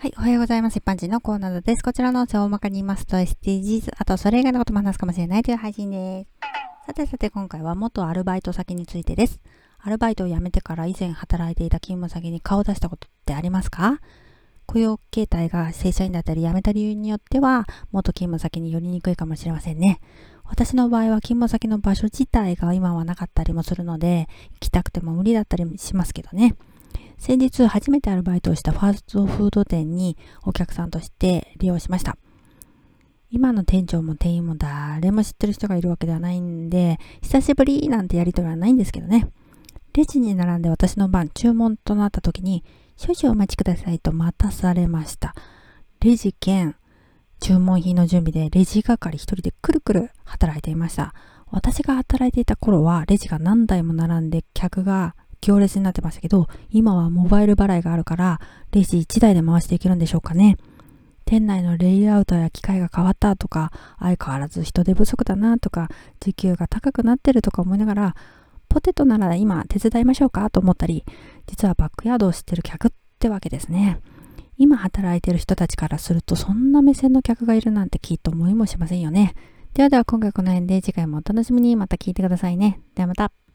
はい、おはようございます。一般人のコーナーです。こちらの音声を大まかに言いますと SDGs、あとそれ以外のことも話すかもしれないという配信です。さてさて今回は元アルバイト先についてです。アルバイトを辞めてから以前働いていた勤務先に顔を出したことってありますか？雇用形態が正社員だったり辞めた理由によっては元勤務先に寄りにくいかもしれませんね。私の場合は勤務先の場所自体が今はなかったりもするので行きたくても無理だったりしますけどね。先日初めてアルバイトをしたファーストフード店にお客さんとして利用しました。今の店長も店員も誰も知ってる人がいるわけではないんで、久しぶりなんてやりとりはないんですけどね。レジに並んで私の番注文となった時に、少々お待ちくださいと待たされました。レジ兼注文品の準備でレジ係一人でくるくる働いていました。私が働いていた頃はレジが何台も並んで客が行列になってましたけど、今はモバイル払いがあるから、レジ1台で回していけるんでしょうかね。店内のレイアウトや機械が変わったとか、相変わらず人手不足だなとか、時給が高くなってるとか思いながら、ポテトなら今手伝いましょうかと思ったり、実はバックヤードを知ってる客ってわけですね。今働いてる人たちからすると、そんな目線の客がいるなんてきっと思いもしませんよね。ではでは今回この辺で次回もお楽しみにまた聞いてくださいね。ではまた。